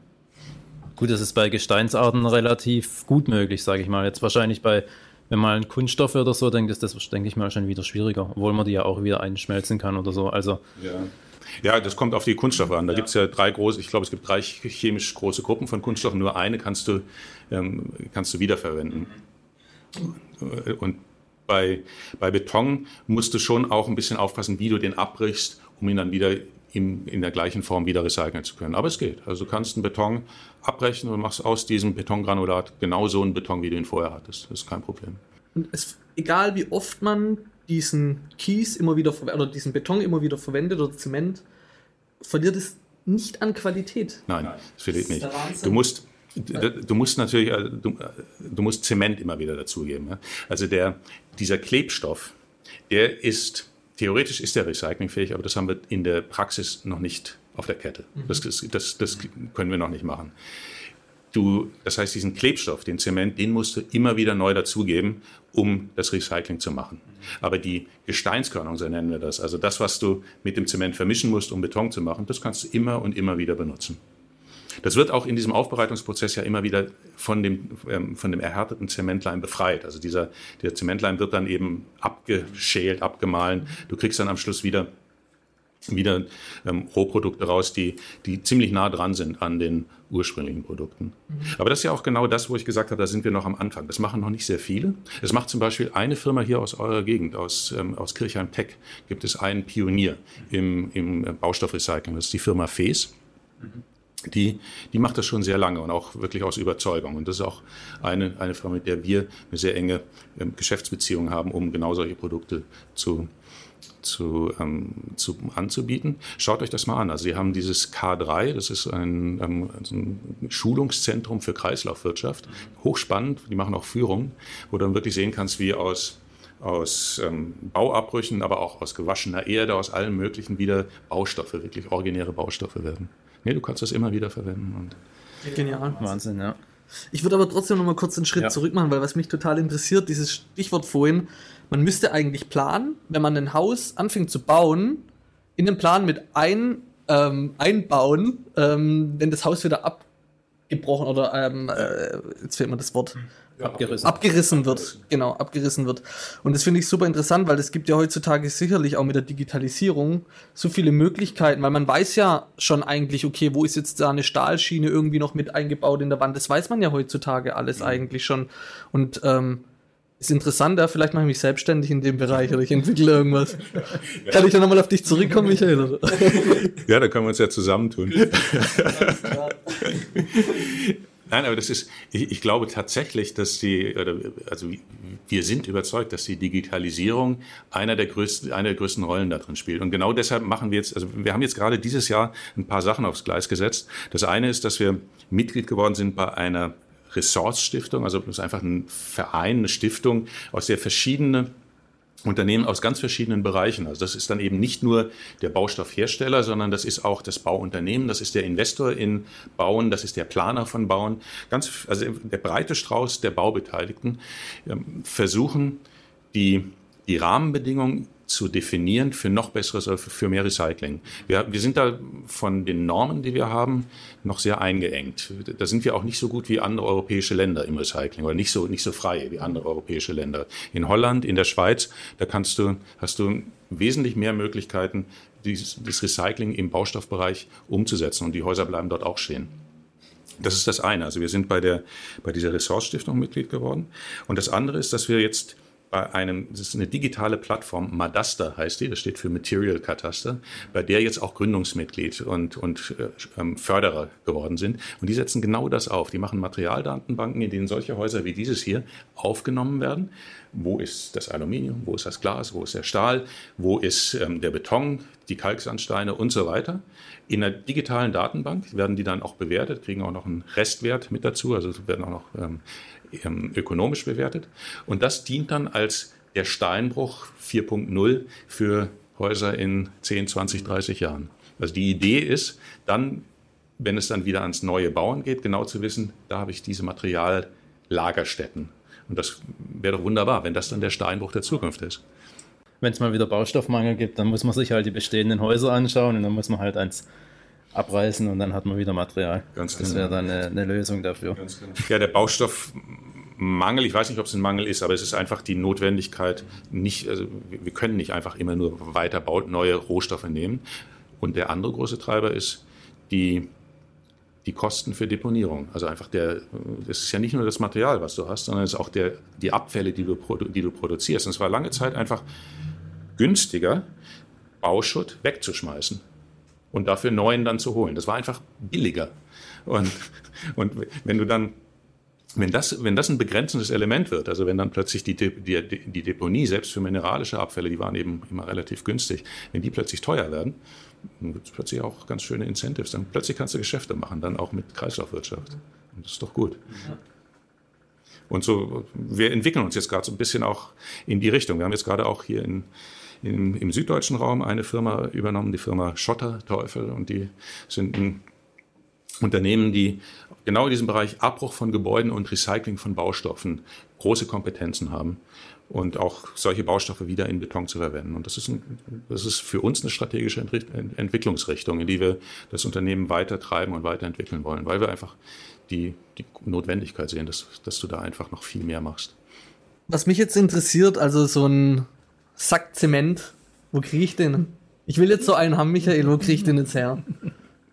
Gut, das ist bei Gesteinsarten relativ gut möglich, sage ich mal. Jetzt wahrscheinlich bei, wenn man Kunststoffe oder so denkt, ist das, denke ich mal, schon wieder schwieriger, obwohl man die ja auch wieder einschmelzen kann oder so. Also ja. Ja, das kommt auf die Kunststoffe an. Da ja. gibt es ja drei große, ich glaube, es gibt drei chemisch große Gruppen von Kunststoffen. Nur eine kannst du, ähm, kannst du wiederverwenden. Und bei, bei Beton musst du schon auch ein bisschen aufpassen, wie du den abbrichst, um ihn dann wieder in, in der gleichen Form wieder recyceln zu können. Aber es geht. Also du kannst einen Beton abbrechen und machst aus diesem Betongranulat genau so einen Beton, wie du ihn vorher hattest. Das ist kein Problem. Und es, egal wie oft man diesen Kies immer wieder oder diesen Beton immer wieder verwendet oder Zement, verliert es nicht an Qualität. Nein, es verliert nicht. Du musst, du musst natürlich, äh, du, du, musst Zement immer wieder dazugeben. Also der, dieser Klebstoff, der ist, theoretisch ist der recyclingfähig, aber das haben wir in der Praxis noch nicht auf der Kette. Mhm. Das, das, das können wir noch nicht machen. Du, das heißt, diesen Klebstoff, den Zement, den musst du immer wieder neu dazugeben, um das Recycling zu machen. Aber die Gesteinskörnung, so nennen wir das, also das, was du mit dem Zement vermischen musst, um Beton zu machen, das kannst du immer und immer wieder benutzen. Das wird auch in diesem Aufbereitungsprozess ja immer wieder von dem, ähm, von dem erhärteten Zementleim befreit. Also dieser, der Zementleim wird dann eben abgeschält, abgemahlen. Du kriegst dann am Schluss wieder wieder ähm, Rohprodukte raus, die, die ziemlich nah dran sind an den ursprünglichen Produkten. Mhm. Aber das ist ja auch genau das, wo ich gesagt habe, da sind wir noch am Anfang. Das machen noch nicht sehr viele. Es macht zum Beispiel eine Firma hier aus eurer Gegend, aus, ähm, aus Kirchheim Tech, gibt es einen Pionier im, im Baustoffrecycling. Das ist die Firma FES. Mhm die, die macht das schon sehr lange und auch wirklich aus Überzeugung. Und das ist auch eine, eine Firma, mit der wir eine sehr enge ähm, Geschäftsbeziehung haben, um genau solche Produkte zu, zu, ähm, zu, anzubieten. Schaut euch das mal an. Also Sie haben dieses K3, das ist ein, ähm, ein Schulungszentrum für Kreislaufwirtschaft. Hochspannend, die machen auch Führungen, wo du dann wirklich sehen kannst, wie aus aus ähm, Bauabbrüchen, aber auch aus gewaschener Erde, aus allen möglichen wieder Baustoffe, wirklich originäre Baustoffe werden. Nee, du kannst das immer wieder verwenden. Und Genial. Wahnsinn, ja. Ich würde aber trotzdem noch mal kurz einen Schritt ja. zurück machen, weil was mich total interessiert, dieses Stichwort vorhin, man müsste eigentlich planen, wenn man ein Haus anfängt zu bauen, in den Plan mit ein, ähm, einbauen, ähm, wenn das Haus wieder abgebrochen oder ähm, äh, jetzt fehlt mir das Wort abgerissen. abgerissen wird. Genau, abgerissen wird. Und das finde ich super interessant, weil es gibt ja heutzutage sicherlich auch mit der Digitalisierung so viele Möglichkeiten, weil man weiß ja schon eigentlich, okay, wo ist jetzt da eine Stahlschiene irgendwie noch mit eingebaut in der Wand? Das weiß man ja heutzutage alles mhm. eigentlich schon. Und ähm, ist interessant, ja, vielleicht mache ich mich selbstständig in dem Bereich oder ich entwickle irgendwas. Ja. Kann ich dann nochmal auf dich zurückkommen, Michael? Ja, da können wir uns ja zusammentun. Nein, aber das ist, ich, ich, glaube tatsächlich, dass die, oder, also wir sind überzeugt, dass die Digitalisierung einer der größten, einer der größten Rollen darin spielt. Und genau deshalb machen wir jetzt, also wir haben jetzt gerade dieses Jahr ein paar Sachen aufs Gleis gesetzt. Das eine ist, dass wir Mitglied geworden sind bei einer Ressource-Stiftung, also das ist einfach ein Verein, eine Stiftung, aus der verschiedene Unternehmen aus ganz verschiedenen Bereichen. Also das ist dann eben nicht nur der Baustoffhersteller, sondern das ist auch das Bauunternehmen, das ist der Investor in Bauen, das ist der Planer von Bauen. Ganz, also der breite Strauß der Baubeteiligten ähm, versuchen, die, die Rahmenbedingungen zu definieren für noch besseres, für mehr Recycling. Wir, wir sind da von den Normen, die wir haben, noch sehr eingeengt. Da sind wir auch nicht so gut wie andere europäische Länder im Recycling oder nicht so, nicht so frei wie andere europäische Länder. In Holland, in der Schweiz, da kannst du, hast du wesentlich mehr Möglichkeiten, dieses, das Recycling im Baustoffbereich umzusetzen und die Häuser bleiben dort auch stehen. Das ist das eine. Also wir sind bei der, bei dieser Ressource-Stiftung Mitglied geworden. Und das andere ist, dass wir jetzt bei einem, das ist eine digitale Plattform, Madaster heißt die, das steht für Material Kataster, bei der jetzt auch Gründungsmitglied und, und äh, Förderer geworden sind. Und die setzen genau das auf. Die machen Materialdatenbanken, in denen solche Häuser wie dieses hier aufgenommen werden. Wo ist das Aluminium, wo ist das Glas, wo ist der Stahl, wo ist ähm, der Beton, die Kalksandsteine und so weiter. In der digitalen Datenbank werden die dann auch bewertet, kriegen auch noch einen Restwert mit dazu, also werden auch noch ähm, ähm, ökonomisch bewertet. Und das dient dann als der Steinbruch 4.0 für Häuser in 10, 20, 30 Jahren. Also die Idee ist dann, wenn es dann wieder ans neue Bauen geht, genau zu wissen, da habe ich diese Materiallagerstätten. Und das wäre doch wunderbar, wenn das dann der Steinbruch der Zukunft ist. Wenn es mal wieder Baustoffmangel gibt, dann muss man sich halt die bestehenden Häuser anschauen und dann muss man halt eins abreißen und dann hat man wieder Material. Ganz genau. Das wäre dann eine, eine, Lösung dafür. Ganz genau. Ja, der Baustoffmangel, ich weiß nicht, ob es ein Mangel ist, aber es ist einfach die Notwendigkeit, nicht, also wir können nicht einfach immer nur weiter neue Rohstoffe nehmen. Und der andere große Treiber ist die die Kosten für Deponierung. Also einfach der, das ist ja nicht nur das Material, was du hast, sondern es ist auch der, die Abfälle, die du, die du produzierst. Und es war lange Zeit einfach günstiger, Bauschutt wegzuschmeißen und dafür neuen dann zu holen. Das war einfach billiger. Und, und wenn du dann wenn das, wenn das ein begrenzendes Element wird, also wenn dann plötzlich die, die, die Deponie, selbst für mineralische Abfälle, die waren eben immer relativ günstig, wenn die plötzlich teuer werden, dann gibt es plötzlich auch ganz schöne Incentives. Dann plötzlich kannst du Geschäfte machen, dann auch mit Kreislaufwirtschaft. Und das ist doch gut. Und so, wir entwickeln uns jetzt gerade so ein bisschen auch in die Richtung. Wir haben jetzt gerade auch hier in, in, im süddeutschen Raum eine Firma übernommen, die Firma Schotterteufel. Und die sind ein Unternehmen, die genau in diesem Bereich Abbruch von Gebäuden und Recycling von Baustoffen große Kompetenzen haben und auch solche Baustoffe wieder in Beton zu verwenden. Und das ist, ein, das ist für uns eine strategische Entwicklungsrichtung, in die wir das Unternehmen weiter treiben und weiterentwickeln wollen, weil wir einfach die, die Notwendigkeit sehen, dass, dass du da einfach noch viel mehr machst. Was mich jetzt interessiert, also so ein Sack Zement, wo kriege ich den? Ich will jetzt so einen haben, Michael, wo kriege ich den jetzt her?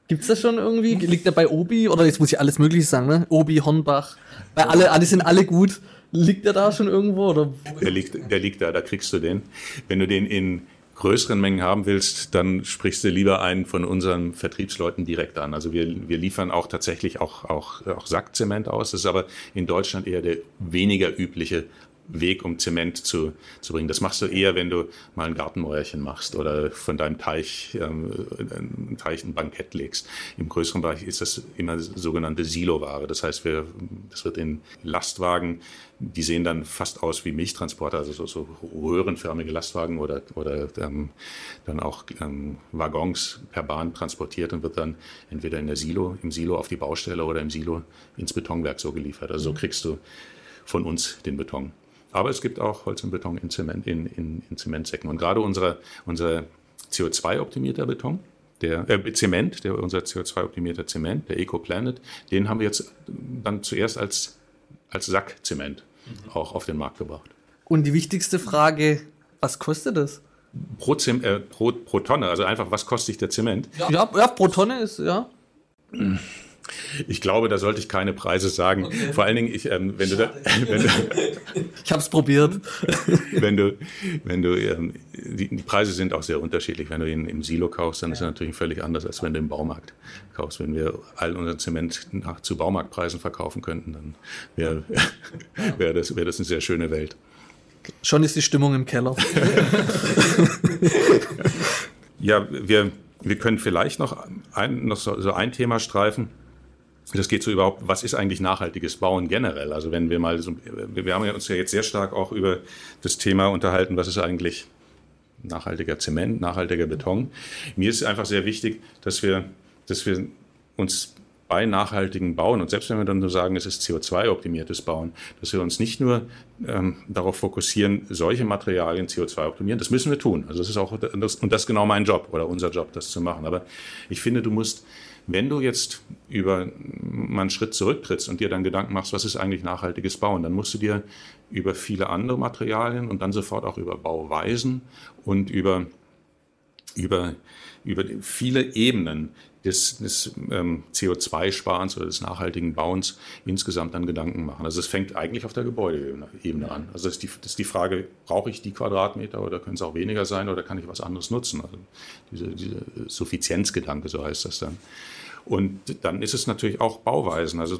Gibt's das schon irgendwie? Liegt der bei Obi? Oder jetzt muss ich alles Mögliche sagen, ne? Obi, Hornbach. Bei alle, alle sind alle gut. Liegt der da schon irgendwo? Oder? Der liegt, der liegt da, da kriegst du den. Wenn du den in größeren Mengen haben willst, dann sprichst du lieber einen von unseren Vertriebsleuten direkt an. Also wir, wir liefern auch tatsächlich auch, auch, auch Sackzement aus. Das ist aber in Deutschland eher der weniger übliche Weg, um Zement zu, zu bringen. Das machst du eher, wenn du mal ein Gartenmäuerchen machst oder von deinem Teich, ähm, ein Teich ein Bankett legst. Im größeren Bereich ist das immer sogenannte Siloware. Das heißt, wir, das wird in Lastwagen, die sehen dann fast aus wie Milchtransporter, also so, so röhrenförmige Lastwagen oder, oder ähm, dann auch ähm, Waggons per Bahn transportiert und wird dann entweder in der Silo, im Silo auf die Baustelle oder im Silo ins Betonwerk so geliefert. Also so kriegst du von uns den Beton. Aber es gibt auch Holz und Beton in, Zement, in, in, in Zementsäcken. Und gerade unser, unser CO2-optimierter Beton, der äh, Zement, der unser CO2-optimierter Zement, der EcoPlanet, den haben wir jetzt dann zuerst als, als Sackzement mhm. auch auf den Markt gebracht. Und die wichtigste Frage, was kostet das? Pro, äh, pro, pro Tonne, also einfach, was kostet sich der Zement? Ja, ja pro Tonne ist, ja. Ich glaube, da sollte ich keine Preise sagen. Okay. Vor allen Dingen, ich, ähm, wenn, du da, wenn du Ich habe es probiert. wenn du, wenn du, ähm, die, die, Preise sind auch sehr unterschiedlich. Wenn du ihn im Silo kaufst, dann ist er natürlich völlig anders, als wenn du im Baumarkt kaufst. Wenn wir all unseren Zement nach, zu Baumarktpreisen verkaufen könnten, dann wäre wär das, wär das eine sehr schöne Welt. Schon ist die Stimmung im Keller. ja, wir, wir können vielleicht noch ein, noch so, so ein Thema streifen das geht so überhaupt, was ist eigentlich nachhaltiges Bauen generell? Also wenn wir mal so, wir haben uns ja jetzt sehr stark auch über das Thema unterhalten, was ist eigentlich nachhaltiger Zement, nachhaltiger Beton. Mir ist einfach sehr wichtig, dass wir, dass wir uns bei nachhaltigen Bauen und selbst wenn wir dann so sagen, es ist CO2-optimiertes Bauen, dass wir uns nicht nur ähm, darauf fokussieren, solche Materialien CO2-optimieren, das müssen wir tun. Also das ist auch, das, und das ist genau mein Job oder unser Job, das zu machen. Aber ich finde, du musst wenn du jetzt über mal einen Schritt zurücktrittst und dir dann Gedanken machst, was ist eigentlich nachhaltiges Bauen, dann musst du dir über viele andere Materialien und dann sofort auch über Bauweisen und über, über, über viele Ebenen des, des ähm, CO2-Sparens oder des nachhaltigen Bauens insgesamt dann Gedanken machen. Also es fängt eigentlich auf der Gebäudeebene an. Also das ist die, das ist die Frage, brauche ich die Quadratmeter oder können es auch weniger sein oder kann ich was anderes nutzen? Also diese, diese Suffizienzgedanke, so heißt das dann. Und dann ist es natürlich auch Bauweisen. Also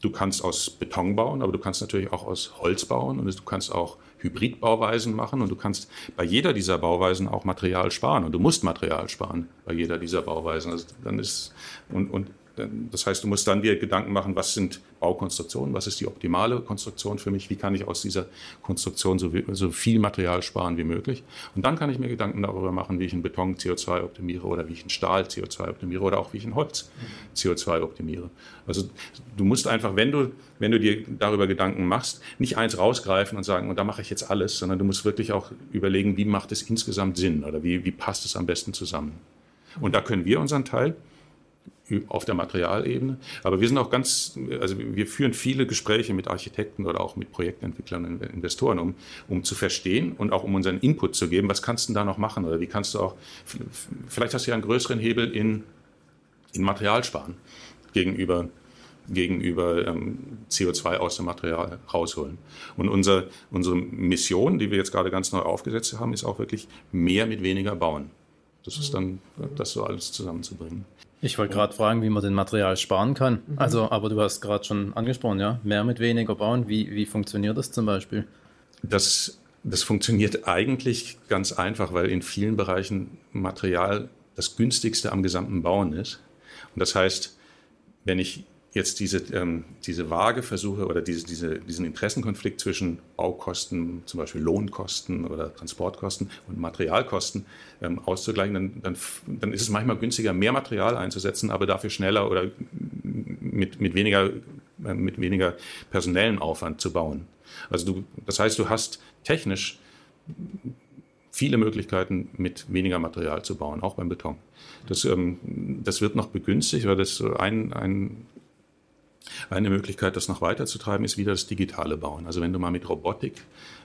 du kannst aus Beton bauen, aber du kannst natürlich auch aus Holz bauen und du kannst auch Hybridbauweisen machen und du kannst bei jeder dieser Bauweisen auch Material sparen und du musst Material sparen bei jeder dieser Bauweisen. Also dann ist und, und das heißt, du musst dann dir Gedanken machen, was sind Baukonstruktionen, was ist die optimale Konstruktion für mich, wie kann ich aus dieser Konstruktion so, so viel Material sparen wie möglich. Und dann kann ich mir Gedanken darüber machen, wie ich einen Beton CO2 optimiere oder wie ich einen Stahl CO2 optimiere oder auch wie ich ein Holz CO2 optimiere. Also du musst einfach, wenn du, wenn du dir darüber Gedanken machst, nicht eins rausgreifen und sagen, und da mache ich jetzt alles, sondern du musst wirklich auch überlegen, wie macht es insgesamt Sinn oder wie, wie passt es am besten zusammen. Und da können wir unseren Teil auf der Materialebene. Aber wir sind auch ganz, also wir führen viele Gespräche mit Architekten oder auch mit Projektentwicklern und Investoren, um, um zu verstehen und auch um unseren Input zu geben, was kannst du da noch machen oder wie kannst du auch, vielleicht hast du ja einen größeren Hebel in in Material sparen gegenüber gegenüber ähm, CO2 aus dem Material rausholen. Und unser, unsere Mission, die wir jetzt gerade ganz neu aufgesetzt haben, ist auch wirklich mehr mit weniger bauen. Das ist dann, das so alles zusammenzubringen. Ich wollte gerade fragen, wie man den Material sparen kann. Mhm. Also, aber du hast gerade schon angesprochen, ja, mehr mit weniger bauen. Wie, wie funktioniert das zum Beispiel? Das, das funktioniert eigentlich ganz einfach, weil in vielen Bereichen Material das günstigste am gesamten Bauen ist. Und das heißt, wenn ich jetzt diese, ähm, diese versuche oder diese, diese, diesen Interessenkonflikt zwischen Baukosten, zum Beispiel Lohnkosten oder Transportkosten und Materialkosten ähm, auszugleichen, dann, dann, dann ist es manchmal günstiger, mehr Material einzusetzen, aber dafür schneller oder mit, mit, weniger, äh, mit weniger personellen Aufwand zu bauen. Also du, das heißt, du hast technisch viele Möglichkeiten, mit weniger Material zu bauen, auch beim Beton. Das, ähm, das wird noch begünstigt, weil das ein, ein eine Möglichkeit, das noch weiterzutreiben, ist wieder das digitale Bauen. Also wenn du mal mit Robotik,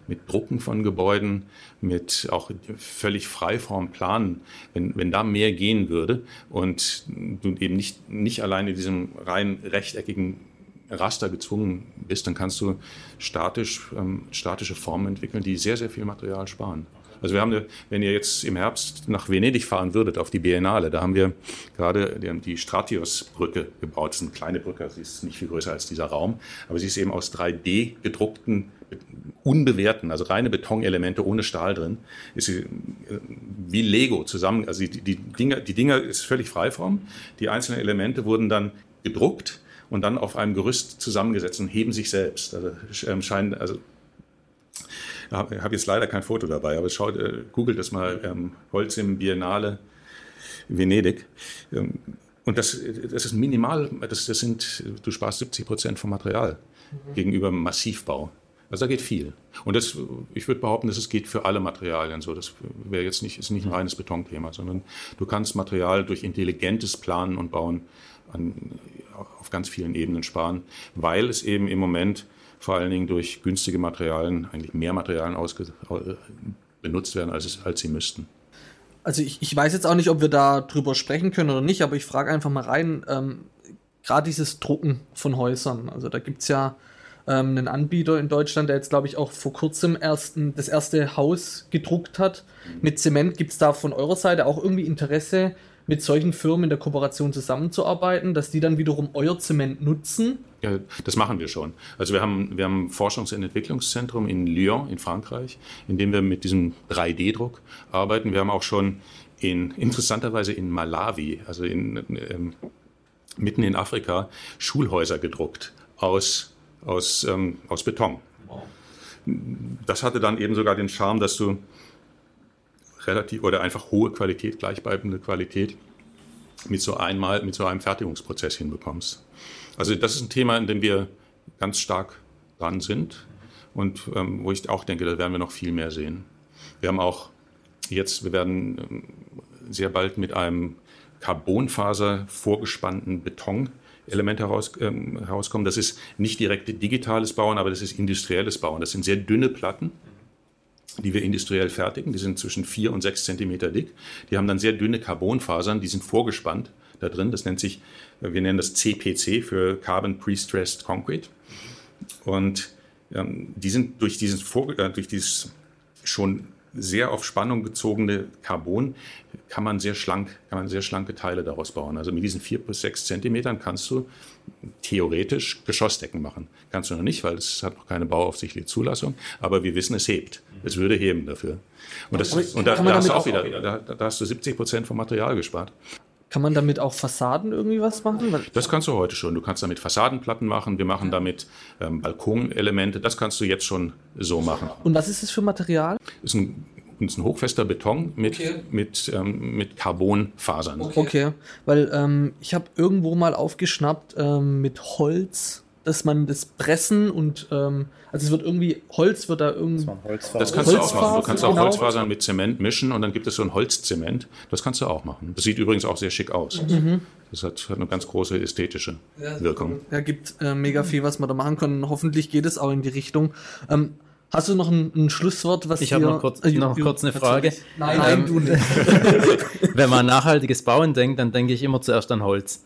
mit Drucken von Gebäuden, mit auch völlig Freiform planen, wenn, wenn da mehr gehen würde und du eben nicht, nicht allein in diesem rein rechteckigen Raster gezwungen bist, dann kannst du statisch, ähm, statische Formen entwickeln, die sehr, sehr viel Material sparen. Also wir haben, wenn ihr jetzt im Herbst nach Venedig fahren würdet, auf die Biennale, da haben wir gerade die Stratios-Brücke gebaut. Das ist eine kleine Brücke, sie ist nicht viel größer als dieser Raum, aber sie ist eben aus 3D gedruckten unbewehrten, also reine Betonelemente ohne Stahl drin, ist sie äh, wie Lego zusammen. Also die, die, Dinger, die Dinger ist völlig Freiform. Die einzelnen Elemente wurden dann gedruckt und dann auf einem Gerüst zusammengesetzt und heben sich selbst. Also ähm, scheinen, also ich habe jetzt leider kein Foto dabei, aber schaut, äh, googelt das mal, ähm, Holz im Biennale Venedig. Ähm, und das, das ist minimal, das, das sind, du sparst 70 Prozent vom Material mhm. gegenüber Massivbau. Also da geht viel. Und das, ich würde behaupten, dass es geht für alle Materialien so. Das wäre jetzt nicht, ist nicht ein reines Betonthema, sondern du kannst Material durch intelligentes Planen und Bauen an, auf ganz vielen Ebenen sparen, weil es eben im Moment vor allen Dingen durch günstige Materialien, eigentlich mehr Materialien äh, benutzt werden, als, es, als sie müssten. Also ich, ich weiß jetzt auch nicht, ob wir da drüber sprechen können oder nicht, aber ich frage einfach mal rein, ähm, gerade dieses Drucken von Häusern, also da gibt es ja ähm, einen Anbieter in Deutschland, der jetzt, glaube ich, auch vor kurzem ersten, das erste Haus gedruckt hat. Mit Zement gibt es da von eurer Seite auch irgendwie Interesse, mit solchen Firmen in der Kooperation zusammenzuarbeiten, dass die dann wiederum euer Zement nutzen? Ja, das machen wir schon. Also wir haben, wir haben ein Forschungs- und Entwicklungszentrum in Lyon in Frankreich, in dem wir mit diesem 3D-Druck arbeiten. Wir haben auch schon in, interessanterweise in Malawi, also in, ähm, mitten in Afrika, Schulhäuser gedruckt aus, aus, ähm, aus Beton. Das hatte dann eben sogar den Charme, dass du relativ oder einfach hohe Qualität, gleichbleibende Qualität mit so einmal, mit so einem Fertigungsprozess hinbekommst. Also das ist ein Thema, in dem wir ganz stark dran sind und ähm, wo ich auch denke, da werden wir noch viel mehr sehen. Wir haben auch jetzt, wir werden ähm, sehr bald mit einem Carbonfaser vorgespannten Betonelement heraus, ähm, herauskommen. Das ist nicht direkt digitales Bauen, aber das ist industrielles Bauen. Das sind sehr dünne Platten die wir industriell fertigen. Die sind zwischen vier und sechs Zentimeter dick. Die haben dann sehr dünne Carbonfasern, die sind vorgespannt da drin. Das nennt sich, wir nennen das CPC für Carbon Pre-Stressed Concrete. Und ähm, die sind durch dieses, Vor äh, durch dieses schon sehr auf Spannung gezogene Carbon kann man sehr schlank, kann man sehr schlanke Teile daraus bauen. Also mit diesen vier bis sechs Zentimetern kannst du theoretisch Geschossdecken machen. Kannst du noch nicht, weil es hat noch keine bauaufsichtliche Zulassung. Aber wir wissen, es hebt. Es würde heben dafür. Und, das, und da, da hast du auch wieder, da, da hast du 70 Prozent vom Material gespart. Kann man damit auch Fassaden irgendwie was machen? Das kannst du heute schon. Du kannst damit Fassadenplatten machen. Wir machen damit ähm, Balkonelemente. Das kannst du jetzt schon so machen. Und was ist das für Material? Das ist ein, ist ein hochfester Beton mit, okay. mit, ähm, mit Carbonfasern. Okay, okay. weil ähm, ich habe irgendwo mal aufgeschnappt ähm, mit Holz dass man das pressen und ähm, also es wird irgendwie Holz wird da irgendwie das, das kannst du auch machen. Du kannst auch genau. Holzfasern mit Zement mischen und dann gibt es so ein Holzzement. Das kannst du auch machen. Das sieht übrigens auch sehr schick aus. Mhm. Das hat, hat, eine ganz große ästhetische Wirkung. Ja, gibt äh, mega viel, was man da machen kann. Hoffentlich geht es auch in die Richtung. Ähm, Hast du noch ein, ein Schlusswort, was Ich habe noch kurz, äh, noch kurz eine. Frage. Nein, Ähm, nein, du nicht. Wenn man an nachhaltiges Bauen denkt, dann denke ich immer zuerst an Holz.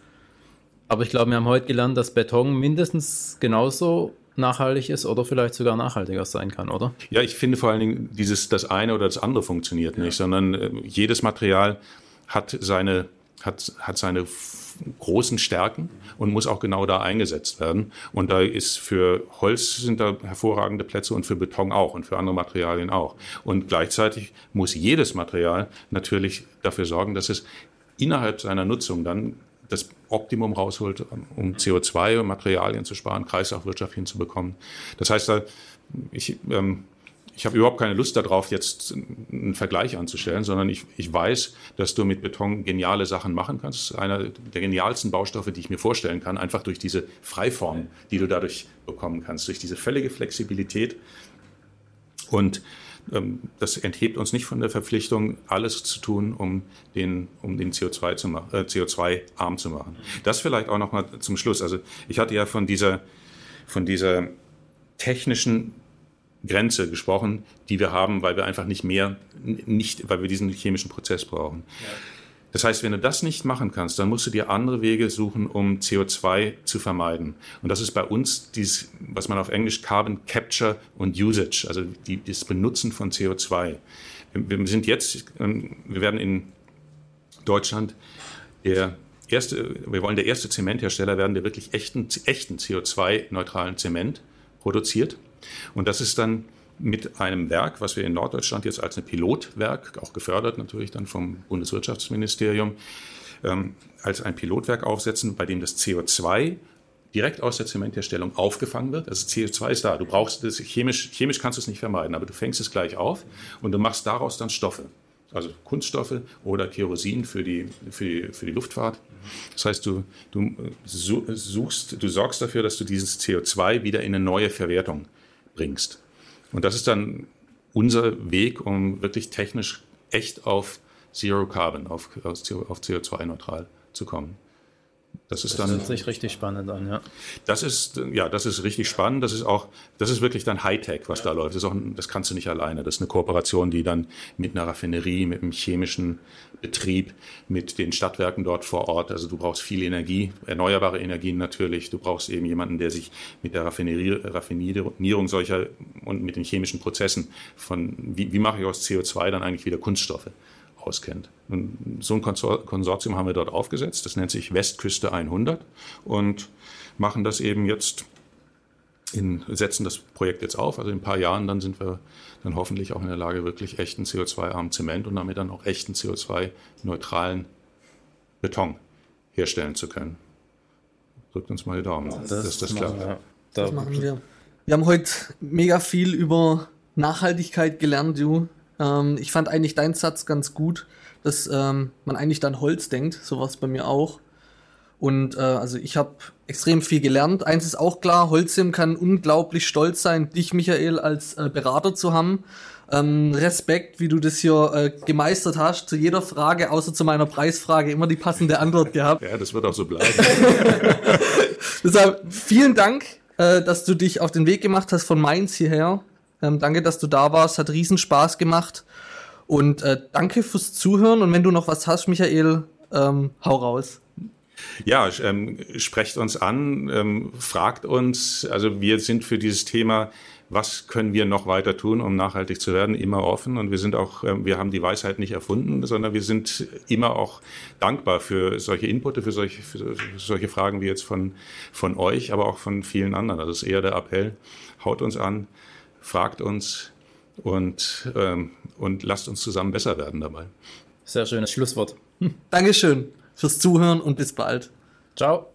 Aber ich glaube, wir haben heute gelernt, dass Beton mindestens genauso nachhaltig ist oder vielleicht sogar nachhaltiger sein kann, oder? Ja, ich finde vor allen Dingen, dieses das eine oder das andere funktioniert nicht, sondern äh, jedes Material hat seine, hat, hat seine großen Stärken und muss auch genau da eingesetzt werden. Und da ist für Holz sind da hervorragende Plätze und für Beton auch und für andere Materialien auch. Und gleichzeitig muss jedes Material natürlich dafür sorgen, dass es innerhalb seiner Nutzung dann das Optimum rausholt, um CO2 und Materialien zu sparen, Kreislaufwirtschaft hinzubekommen. Das heißt, ich, ähm, ich habe überhaupt keine Lust darauf, jetzt einen Vergleich anzustellen, sondern ich, ich weiß, dass du mit Beton geniale Sachen machen kannst. Einer der genialsten Baustoffe, die ich mir vorstellen kann, einfach durch diese Freiform, die du dadurch bekommen kannst, durch diese völlige Flexibilität. Und das enthebt uns nicht von der Verpflichtung, alles zu tun, um den, um den CO2 zu machen, äh, CO2-arm zu machen. Das vielleicht auch noch mal zum Schluss. Also ich hatte ja von dieser, von dieser technischen Grenze gesprochen, die wir haben, weil wir einfach nicht mehr, nicht, weil wir diesen chemischen Prozess brauchen. Das heißt, wenn du das nicht machen kannst, dann musst du dir andere Wege suchen, um CO2 zu vermeiden. Und das ist bei uns dieses, was man auf Englisch Carbon Capture und Usage, also die, das Benutzen von CO2. Wir, wir sind jetzt, ähm, wir werden in Deutschland der erste, wir wollen der erste Zementhersteller werden, der wirklich echten, echten CO2-neutralen Zement produziert. Und das ist dann mit einem Werk, was wir in Norddeutschland jetzt als ein Pilotwerk, auch gefördert natürlich dann vom Bundeswirtschaftsministerium, ähm, als ein Pilotwerk aufsetzen, bei dem das CO2 direkt aus der Zementherstellung aufgefangen wird. Also CO2 ist da. Du brauchst das chemisch, chemisch kannst du es nicht vermeiden, aber du fängst es gleich auf und du machst daraus dann Stoffe. Also Kunststoffe oder Kerosin für die, für die, für die Luftfahrt. Das heißt, du, du suchst, du sorgst dafür, dass du dieses CO2 wieder in eine neue Verwertung bringst. Und das ist dann unser Weg, um wirklich technisch echt auf Zero Carbon, auf, auf CO2-neutral zu kommen. Das ist Das dann, hört sich richtig spannend an, ja. das ist, ja, das ist richtig spannend. Das ist auch, das ist wirklich dann Hightech, was da läuft. Das, auch, das kannst du nicht alleine. Das ist eine Kooperation, die dann mit einer Raffinerie, mit einem chemischen Betrieb, mit den Stadtwerken dort vor Ort. Also du brauchst viel Energie, erneuerbare Energien natürlich. Du brauchst eben jemanden, der sich mit der Raffinierung solcher und mit den chemischen Prozessen von, wie, wie mache ich aus CO2 dann eigentlich wieder Kunststoffe auskennt. Und so ein Konsor Konsortium haben wir dort aufgesetzt, das nennt sich Westküste 100 und machen das eben jetzt, in, setzen das Projekt jetzt auf. Also in ein paar Jahren dann sind wir dann hoffentlich auch in der Lage, wirklich echten CO2-armen Zement und damit dann auch echten CO2-neutralen Beton herstellen zu können. Drückt uns mal die Daumen, dass das klappt. Ja, da, Das machen wir. Wir haben heute mega viel über Nachhaltigkeit gelernt, du. Ähm, ich fand eigentlich deinen Satz ganz gut, dass ähm, man eigentlich dann Holz denkt. So war es bei mir auch. Und äh, also ich habe extrem viel gelernt. Eins ist auch klar, Holzim kann unglaublich stolz sein, dich, Michael, als äh, Berater zu haben. Ähm, Respekt, wie du das hier äh, gemeistert hast. Zu jeder Frage, außer zu meiner Preisfrage, immer die passende Antwort gehabt. Ja, das wird auch so bleiben. Deshalb vielen Dank, äh, dass du dich auf den Weg gemacht hast von Mainz hierher. Ähm, danke, dass du da warst. Hat riesen Spaß gemacht. Und äh, danke fürs Zuhören. Und wenn du noch was hast, Michael, ähm, hau raus. Ja, ähm, sprecht uns an, ähm, fragt uns. Also wir sind für dieses Thema, was können wir noch weiter tun, um nachhaltig zu werden, immer offen. Und wir sind auch, ähm, wir haben die Weisheit nicht erfunden, sondern wir sind immer auch dankbar für solche Inputte, für solche, für solche Fragen wie jetzt von, von euch, aber auch von vielen anderen. Also das ist eher der Appell. Haut uns an, fragt uns und, ähm, und lasst uns zusammen besser werden dabei. sehr schönes Schlusswort. Dankeschön fürs Zuhören und bis bald. Ciao.